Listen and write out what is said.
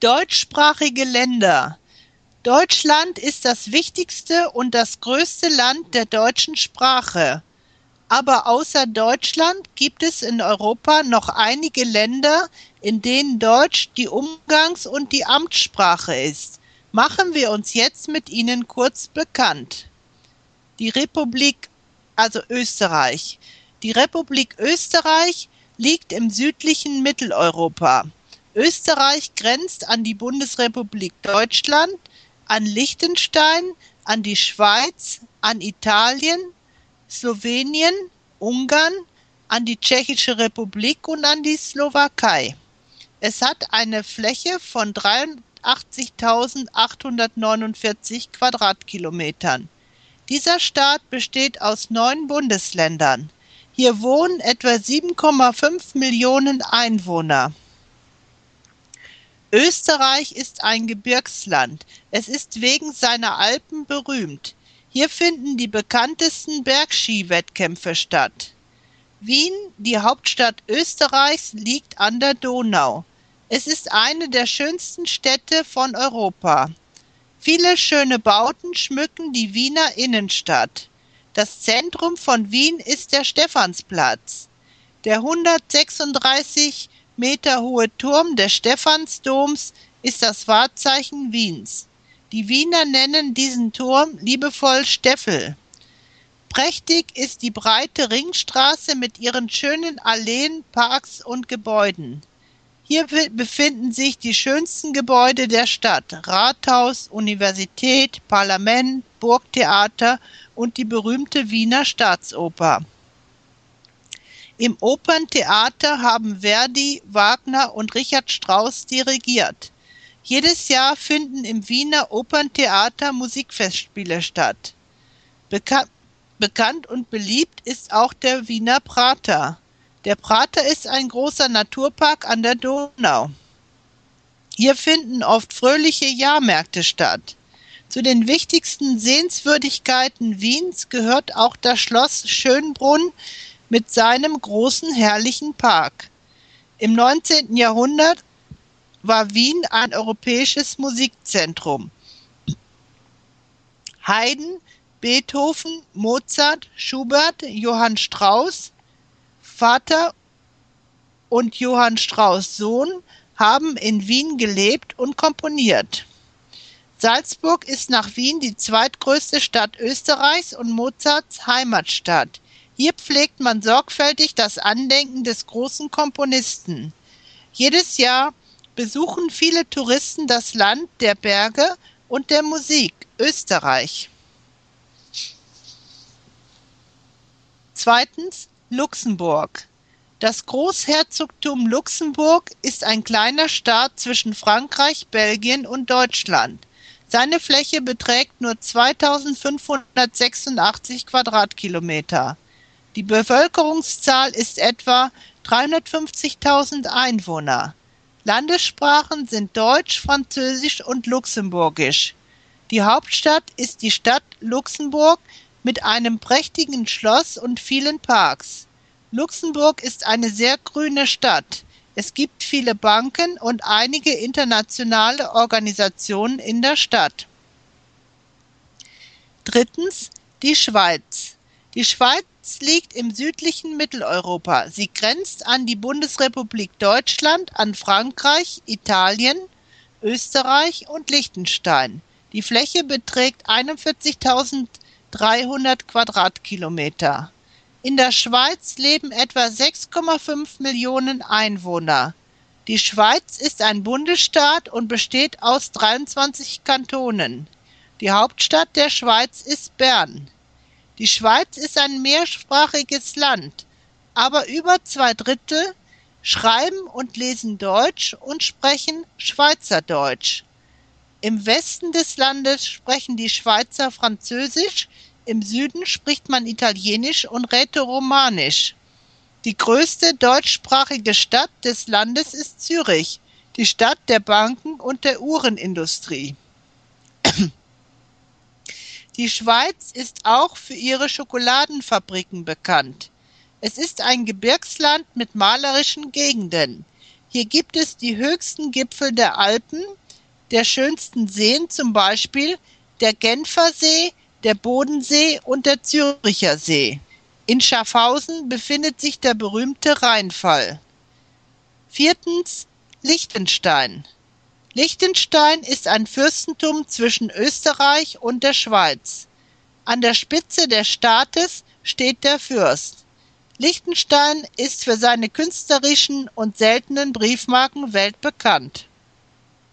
Deutschsprachige Länder. Deutschland ist das wichtigste und das größte Land der deutschen Sprache. Aber außer Deutschland gibt es in Europa noch einige Länder, in denen Deutsch die Umgangs- und die Amtssprache ist. Machen wir uns jetzt mit ihnen kurz bekannt. Die Republik, also Österreich. Die Republik Österreich liegt im südlichen Mitteleuropa. Österreich grenzt an die Bundesrepublik Deutschland, an Liechtenstein, an die Schweiz, an Italien, Slowenien, Ungarn, an die Tschechische Republik und an die Slowakei. Es hat eine Fläche von 83.849 Quadratkilometern. Dieser Staat besteht aus neun Bundesländern. Hier wohnen etwa 7,5 Millionen Einwohner. Österreich ist ein Gebirgsland. Es ist wegen seiner Alpen berühmt. Hier finden die bekanntesten Bergskiwettkämpfe statt. Wien, die Hauptstadt Österreichs, liegt an der Donau. Es ist eine der schönsten Städte von Europa. Viele schöne Bauten schmücken die Wiener Innenstadt. Das Zentrum von Wien ist der Stephansplatz. Der 136 Meter hohe Turm des Stephansdoms ist das Wahrzeichen Wiens. Die Wiener nennen diesen Turm liebevoll Steffel. Prächtig ist die breite Ringstraße mit ihren schönen Alleen, Parks und Gebäuden. Hier befinden sich die schönsten Gebäude der Stadt: Rathaus, Universität, Parlament, Burgtheater und die berühmte Wiener Staatsoper. Im Operntheater haben Verdi, Wagner und Richard Strauss dirigiert. Jedes Jahr finden im Wiener Operntheater Musikfestspiele statt. Beka bekannt und beliebt ist auch der Wiener Prater. Der Prater ist ein großer Naturpark an der Donau. Hier finden oft fröhliche Jahrmärkte statt. Zu den wichtigsten Sehenswürdigkeiten Wiens gehört auch das Schloss Schönbrunn mit seinem großen herrlichen Park. Im 19. Jahrhundert war Wien ein europäisches Musikzentrum. Haydn, Beethoven, Mozart, Schubert, Johann Strauss, Vater und Johann Strauss Sohn haben in Wien gelebt und komponiert. Salzburg ist nach Wien die zweitgrößte Stadt Österreichs und Mozarts Heimatstadt. Hier pflegt man sorgfältig das Andenken des großen Komponisten. Jedes Jahr besuchen viele Touristen das Land der Berge und der Musik, Österreich. Zweitens Luxemburg. Das Großherzogtum Luxemburg ist ein kleiner Staat zwischen Frankreich, Belgien und Deutschland. Seine Fläche beträgt nur 2586 Quadratkilometer. Die Bevölkerungszahl ist etwa 350.000 Einwohner. Landessprachen sind Deutsch, Französisch und Luxemburgisch. Die Hauptstadt ist die Stadt Luxemburg mit einem prächtigen Schloss und vielen Parks. Luxemburg ist eine sehr grüne Stadt. Es gibt viele Banken und einige internationale Organisationen in der Stadt. Drittens die Schweiz. Die Schweiz liegt im südlichen Mitteleuropa. Sie grenzt an die Bundesrepublik Deutschland, an Frankreich, Italien, Österreich und Liechtenstein. Die Fläche beträgt 41.300 Quadratkilometer. In der Schweiz leben etwa 6,5 Millionen Einwohner. Die Schweiz ist ein Bundesstaat und besteht aus 23 Kantonen. Die Hauptstadt der Schweiz ist Bern. Die Schweiz ist ein mehrsprachiges Land, aber über zwei Drittel schreiben und lesen Deutsch und sprechen Schweizerdeutsch. Im Westen des Landes sprechen die Schweizer Französisch, im Süden spricht man Italienisch und Rätoromanisch. Die größte deutschsprachige Stadt des Landes ist Zürich, die Stadt der Banken und der Uhrenindustrie. Die Schweiz ist auch für ihre Schokoladenfabriken bekannt. Es ist ein Gebirgsland mit malerischen Gegenden. Hier gibt es die höchsten Gipfel der Alpen, der schönsten Seen, zum Beispiel der Genfersee, der Bodensee und der Züricher See. In Schaffhausen befindet sich der berühmte Rheinfall. Viertens Liechtenstein. Liechtenstein ist ein Fürstentum zwischen Österreich und der Schweiz. An der Spitze des Staates steht der Fürst. Liechtenstein ist für seine künstlerischen und seltenen Briefmarken weltbekannt.